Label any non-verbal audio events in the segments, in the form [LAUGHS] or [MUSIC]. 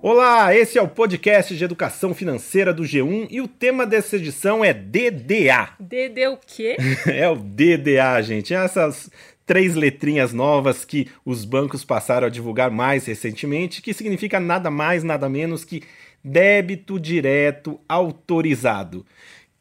Olá, esse é o podcast de educação financeira do G1 e o tema dessa edição é DDA. DD o quê? [LAUGHS] é o DDA, gente. Essas três letrinhas novas que os bancos passaram a divulgar mais recentemente, que significa nada mais, nada menos que débito direto autorizado.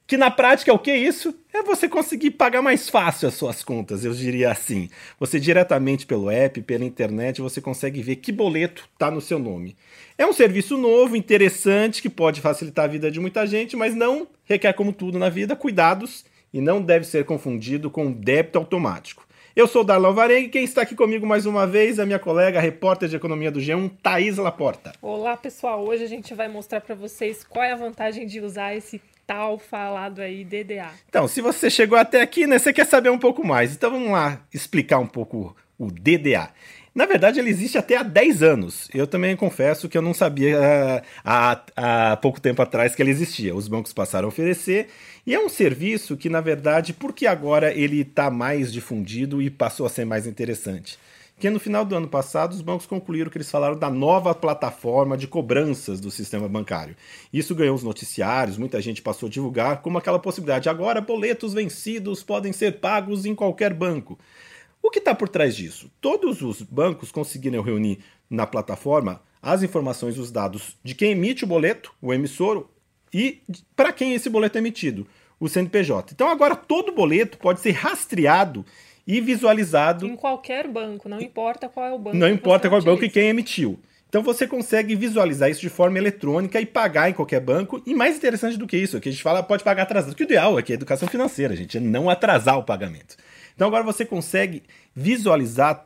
Que na prática é o que isso? É você conseguir pagar mais fácil as suas contas, eu diria assim. Você diretamente pelo app, pela internet, você consegue ver que boleto está no seu nome. É um serviço novo, interessante, que pode facilitar a vida de muita gente, mas não requer, como tudo na vida, cuidados e não deve ser confundido com débito automático. Eu sou Darlan Varengue e quem está aqui comigo mais uma vez é a minha colega, a repórter de economia do G1, Thaís Laporta. Olá, pessoal. Hoje a gente vai mostrar para vocês qual é a vantagem de usar esse tal falado aí, DDA. Então, se você chegou até aqui, né, você quer saber um pouco mais. Então vamos lá explicar um pouco o DDA. Na verdade, ele existe até há 10 anos. Eu também confesso que eu não sabia uh, há, há pouco tempo atrás que ele existia. Os bancos passaram a oferecer e é um serviço que, na verdade, porque agora ele está mais difundido e passou a ser mais interessante? Que no final do ano passado os bancos concluíram que eles falaram da nova plataforma de cobranças do sistema bancário. Isso ganhou os noticiários, muita gente passou a divulgar como aquela possibilidade. Agora, boletos vencidos podem ser pagos em qualquer banco. O que está por trás disso? Todos os bancos conseguiram reunir na plataforma as informações, os dados de quem emite o boleto, o emissor, e para quem esse boleto é emitido, o CNPJ. Então agora todo boleto pode ser rastreado e visualizado. Em qualquer banco, não importa qual é o banco. Não importa qual é o banco e quem emitiu. Então você consegue visualizar isso de forma eletrônica e pagar em qualquer banco. E mais interessante do que isso, é que a gente fala pode pagar atrasado. Que o ideal aqui é educação financeira, gente, é não atrasar o pagamento. Então agora você consegue visualizar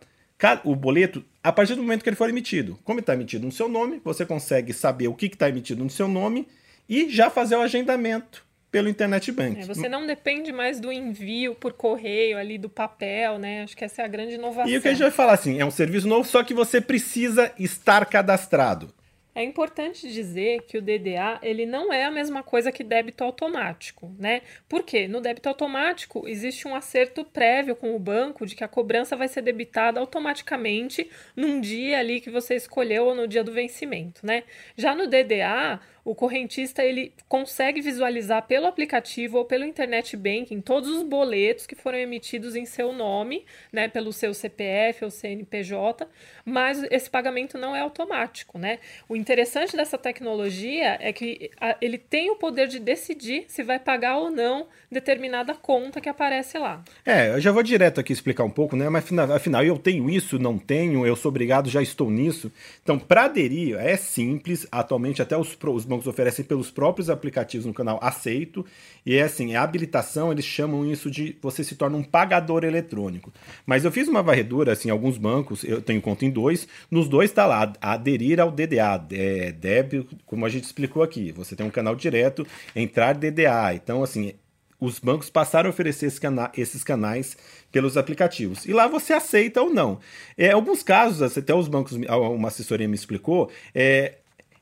o boleto a partir do momento que ele for emitido. Como está emitido no seu nome, você consegue saber o que está emitido no seu nome e já fazer o agendamento pelo internet banking. É, você não depende mais do envio por correio ali do papel, né? Acho que essa é a grande inovação. E o que a gente vai falar assim, é um serviço novo, só que você precisa estar cadastrado. É importante dizer que o DDA ele não é a mesma coisa que débito automático, né? Por quê? No débito automático existe um acerto prévio com o banco de que a cobrança vai ser debitada automaticamente num dia ali que você escolheu ou no dia do vencimento, né? Já no DDA, o correntista ele consegue visualizar pelo aplicativo ou pelo internet banking todos os boletos que foram emitidos em seu nome, né, pelo seu CPF ou CNPJ, mas esse pagamento não é automático, né? O interessante dessa tecnologia é que ele tem o poder de decidir se vai pagar ou não determinada conta que aparece lá. É, eu já vou direto aqui explicar um pouco, né? Mas afinal, eu tenho isso, não tenho, eu sou obrigado, já estou nisso. Então, para aderir é simples, atualmente até os, os bancos oferecem pelos próprios aplicativos no canal Aceito. E é assim, a habilitação, eles chamam isso de você se torna um pagador eletrônico. Mas eu fiz uma varredura, assim, alguns bancos, eu tenho conta em dois, nos dois está lá, aderir ao DDA, é, débito, como a gente explicou aqui, você tem um canal direto, entrar DDA. Então, assim, os bancos passaram a oferecer esse cana esses canais pelos aplicativos. E lá você aceita ou não. É, alguns casos, até os bancos, uma assessoria me explicou, é,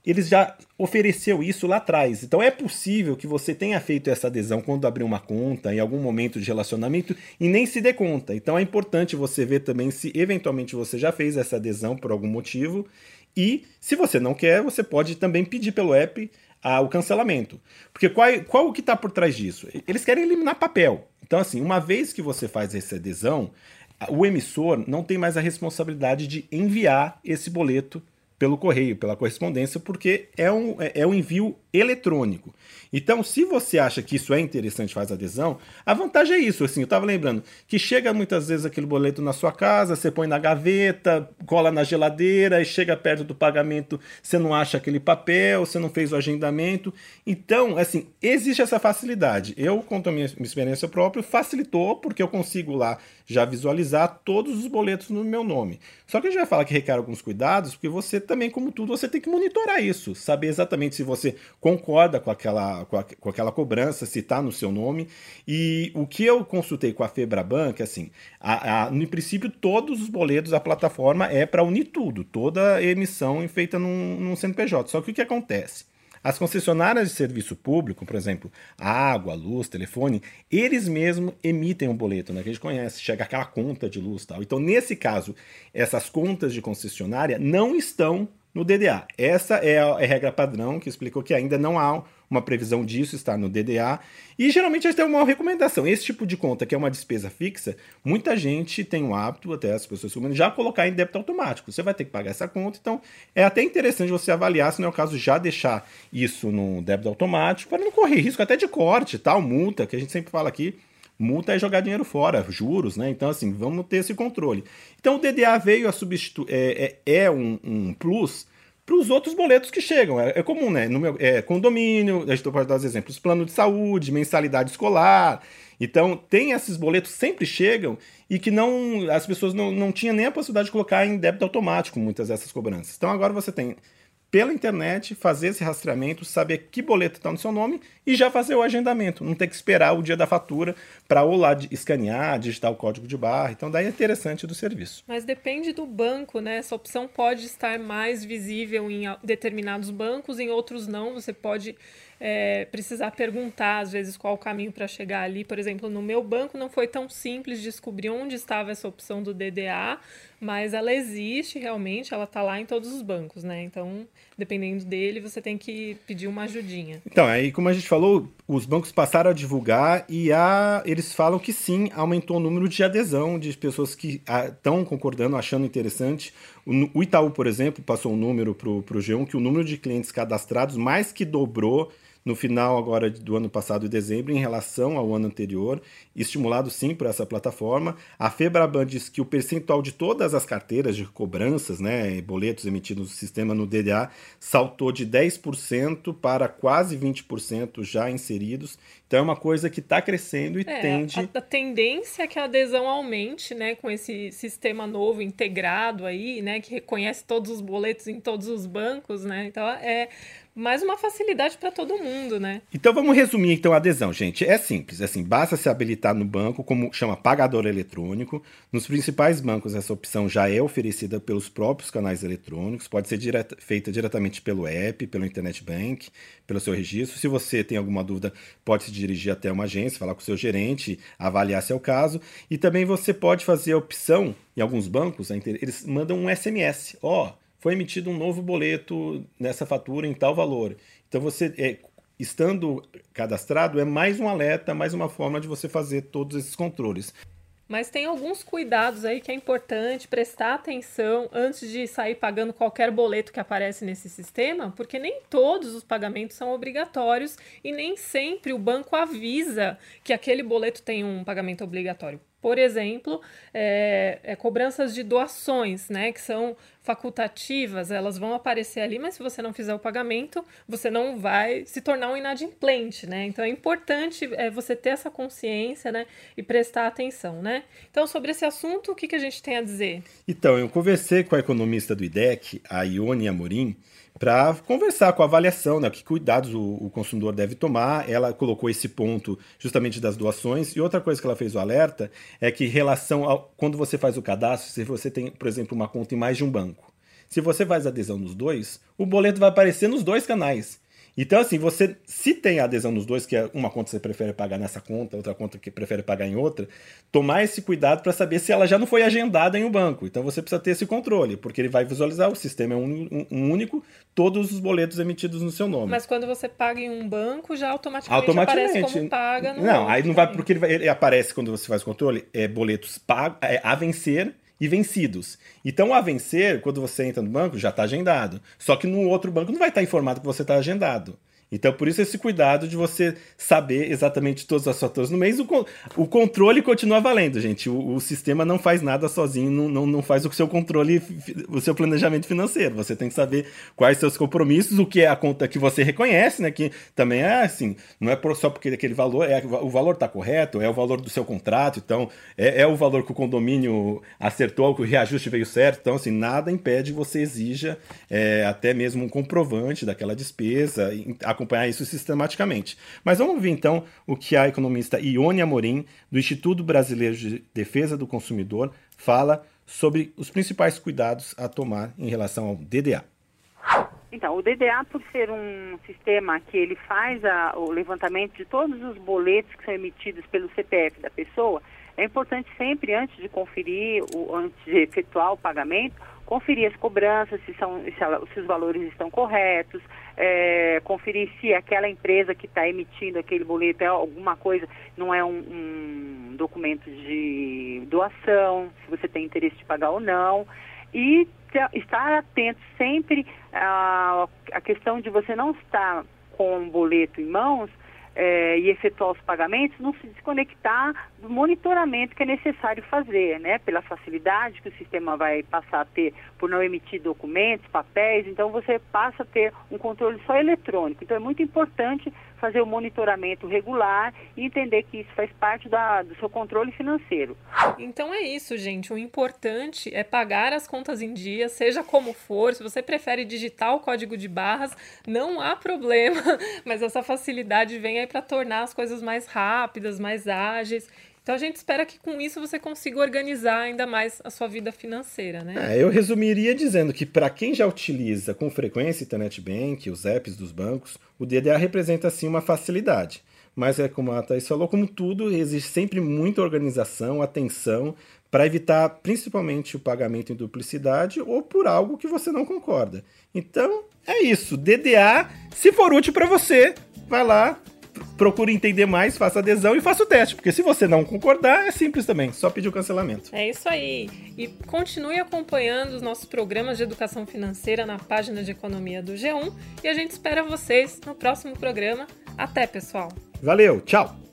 eles já ofereceu isso lá atrás. Então é possível que você tenha feito essa adesão quando abriu uma conta, em algum momento de relacionamento, e nem se dê conta. Então é importante você ver também se eventualmente você já fez essa adesão por algum motivo. E se você não quer, você pode também pedir pelo app ah, o cancelamento. Porque qual, qual o que está por trás disso? Eles querem eliminar papel. Então, assim, uma vez que você faz essa adesão, o emissor não tem mais a responsabilidade de enviar esse boleto pelo correio, pela correspondência, porque é um, é, é um envio eletrônico. Então, se você acha que isso é interessante, faz adesão, a vantagem é isso. Assim, eu estava lembrando que chega muitas vezes aquele boleto na sua casa, você põe na gaveta, cola na geladeira, e chega perto do pagamento, você não acha aquele papel, você não fez o agendamento. Então, assim, existe essa facilidade. Eu, conto a minha, minha experiência própria, facilitou, porque eu consigo lá já visualizar todos os boletos no meu nome. Só que a gente vai falar que requer alguns cuidados, porque você também, como tudo, você tem que monitorar isso, saber exatamente se você concorda com aquela, com, a, com aquela cobrança, se está no seu nome. E o que eu consultei com a Febrabank, assim, a, a, no princípio, todos os boletos da plataforma é para unir tudo, toda emissão feita num, num CNPJ. Só que o que acontece? As concessionárias de serviço público, por exemplo, água, luz, telefone, eles mesmos emitem um boleto, né, que a gente conhece, chega aquela conta de luz tal. Então, nesse caso, essas contas de concessionária não estão no DDA. Essa é a, é a regra padrão que explicou que ainda não há uma previsão disso está no DDA. E geralmente a gente tem uma recomendação. Esse tipo de conta, que é uma despesa fixa, muita gente tem o hábito, até as pessoas comuns, já colocar em débito automático. Você vai ter que pagar essa conta, então é até interessante você avaliar, se não é o caso, já deixar isso no débito automático, para não correr risco até de corte, tal, multa, que a gente sempre fala aqui. Multa é jogar dinheiro fora, juros, né? Então, assim, vamos ter esse controle. Então, o DDA veio a substituir, é, é, é um, um plus para os outros boletos que chegam. É, é comum, né? Meu, é, condomínio, a gente pode dar os exemplos, plano de saúde, mensalidade escolar. Então, tem esses boletos sempre chegam e que não as pessoas não, não tinham nem a possibilidade de colocar em débito automático muitas dessas cobranças. Então, agora você tem pela internet, fazer esse rastreamento, saber que boleto está no seu nome e já fazer o agendamento. Não ter que esperar o dia da fatura para ou lá escanear, digitar o código de barra. Então, daí é interessante do serviço. Mas depende do banco, né? Essa opção pode estar mais visível em determinados bancos, em outros não. Você pode é, precisar perguntar, às vezes, qual o caminho para chegar ali. Por exemplo, no meu banco não foi tão simples descobrir onde estava essa opção do DDA, mas ela existe realmente, ela está lá em todos os bancos, né? Então, dependendo dele, você tem que pedir uma ajudinha. Então, aí, como a gente falou, os bancos passaram a divulgar e a, eles falam que sim, aumentou o número de adesão de pessoas que estão concordando, achando interessante. O, o Itaú, por exemplo, passou um número para o G1 que o número de clientes cadastrados mais que dobrou no final agora do ano passado, em dezembro, em relação ao ano anterior, estimulado sim por essa plataforma. A Febraban diz que o percentual de todas as carteiras de cobranças, né, boletos emitidos no sistema no DDA, saltou de 10% para quase 20% já inseridos. Então é uma coisa que está crescendo e é, tende. A, a, tendência é que a adesão aumente, né, com esse sistema novo integrado aí, né, que reconhece todos os boletos em todos os bancos, né. Então é mais uma facilidade para todo mundo, né? Então vamos resumir então a adesão, gente. É simples, assim, basta se habilitar no banco como chama pagador eletrônico. Nos principais bancos essa opção já é oferecida pelos próprios canais eletrônicos, pode ser direta, feita diretamente pelo app, pelo internet bank, pelo seu registro. Se você tem alguma dúvida, pode se dirigir até uma agência, falar com o seu gerente, avaliar se é o caso. E também você pode fazer a opção, em alguns bancos, eles mandam um SMS. Ó, oh, foi emitido um novo boleto nessa fatura em tal valor. Então você é, estando cadastrado é mais um alerta, mais uma forma de você fazer todos esses controles. Mas tem alguns cuidados aí que é importante prestar atenção antes de sair pagando qualquer boleto que aparece nesse sistema, porque nem todos os pagamentos são obrigatórios e nem sempre o banco avisa que aquele boleto tem um pagamento obrigatório. Por exemplo, é, é, cobranças de doações, né, que são facultativas, elas vão aparecer ali, mas se você não fizer o pagamento, você não vai se tornar um inadimplente, né? Então é importante é, você ter essa consciência, né, e prestar atenção, né? Então sobre esse assunto, o que, que a gente tem a dizer? Então eu conversei com a economista do IDEC, a Ione Amorim, para conversar com a avaliação, né, que cuidados o, o, consumidor deve tomar. Ela colocou esse ponto justamente das doações. E outra coisa que ela fez o alerta é que em relação ao quando você faz o cadastro, se você tem, por exemplo, uma conta em mais de um banco, se você faz adesão nos dois, o boleto vai aparecer nos dois canais. Então, assim, você, se tem adesão nos dois, que é uma conta você prefere pagar nessa conta, outra conta que prefere pagar em outra, tomar esse cuidado para saber se ela já não foi agendada em um banco. Então, você precisa ter esse controle, porque ele vai visualizar, o sistema é um, um único, todos os boletos emitidos no seu nome. Mas quando você paga em um banco, já automaticamente, automaticamente. aparece como paga no Não, aí não vai, porque ele, vai, ele aparece quando você faz o controle, é boletos pag, é, a vencer e vencidos. Então, a vencer, quando você entra no banco, já está agendado. Só que no outro banco não vai estar tá informado que você está agendado. Então, por isso esse cuidado de você saber exatamente todos os fatores no mês. O, o controle continua valendo, gente. O, o, sistema não faz nada sozinho, não, não, não faz o seu controle, o seu planejamento financeiro. Você tem que saber quais seus compromissos, o que é a conta que você reconhece, né? Que também é assim, não é só porque aquele valor, é, o valor está correto, é o valor do seu contrato, então é, é o valor que o condomínio acertou, que o reajuste veio certo. Então, assim, nada impede que você exija é, até mesmo um comprovante daquela despesa. A acompanhar isso sistematicamente. Mas vamos ouvir então o que a economista Ione Amorim, do Instituto Brasileiro de Defesa do Consumidor, fala sobre os principais cuidados a tomar em relação ao DDA. Então, o DDA, por ser um sistema que ele faz a, o levantamento de todos os boletos que são emitidos pelo CPF da pessoa, é importante sempre, antes de conferir, o, antes de efetuar o pagamento, conferir as cobranças, se, são, se, ela, se os valores estão corretos, é, conferir se aquela empresa que está emitindo aquele boleto é alguma coisa, não é um, um documento de doação, se você tem interesse de pagar ou não. E estar atento sempre à, à questão de você não estar com um boleto em mãos é, e efetuar os pagamentos, não se desconectar do monitoramento que é necessário fazer, né? Pela facilidade que o sistema vai passar a ter por não emitir documentos, papéis, então você passa a ter um controle só eletrônico. Então é muito importante fazer o monitoramento regular e entender que isso faz parte da, do seu controle financeiro. Então é isso, gente. O importante é pagar as contas em dia, seja como for. Se você prefere digitar o código de barras, não há problema, [LAUGHS] mas essa facilidade vem aí para tornar as coisas mais rápidas, mais ágeis então a gente espera que com isso você consiga organizar ainda mais a sua vida financeira, né? É, eu resumiria dizendo que para quem já utiliza com frequência internet bank, os apps dos bancos, o DDA representa sim uma facilidade. Mas é como a Thaís falou, como tudo, existe sempre muita organização, atenção, para evitar principalmente o pagamento em duplicidade ou por algo que você não concorda. Então, é isso. DDA, se for útil para você, vai lá, procure entender mais, faça adesão e faça o teste, porque se você não concordar, é simples também, só pedir o cancelamento. É isso aí. E continue acompanhando os nossos programas de educação financeira na página de economia do G1 e a gente espera vocês no próximo programa. Até, pessoal. Valeu, tchau.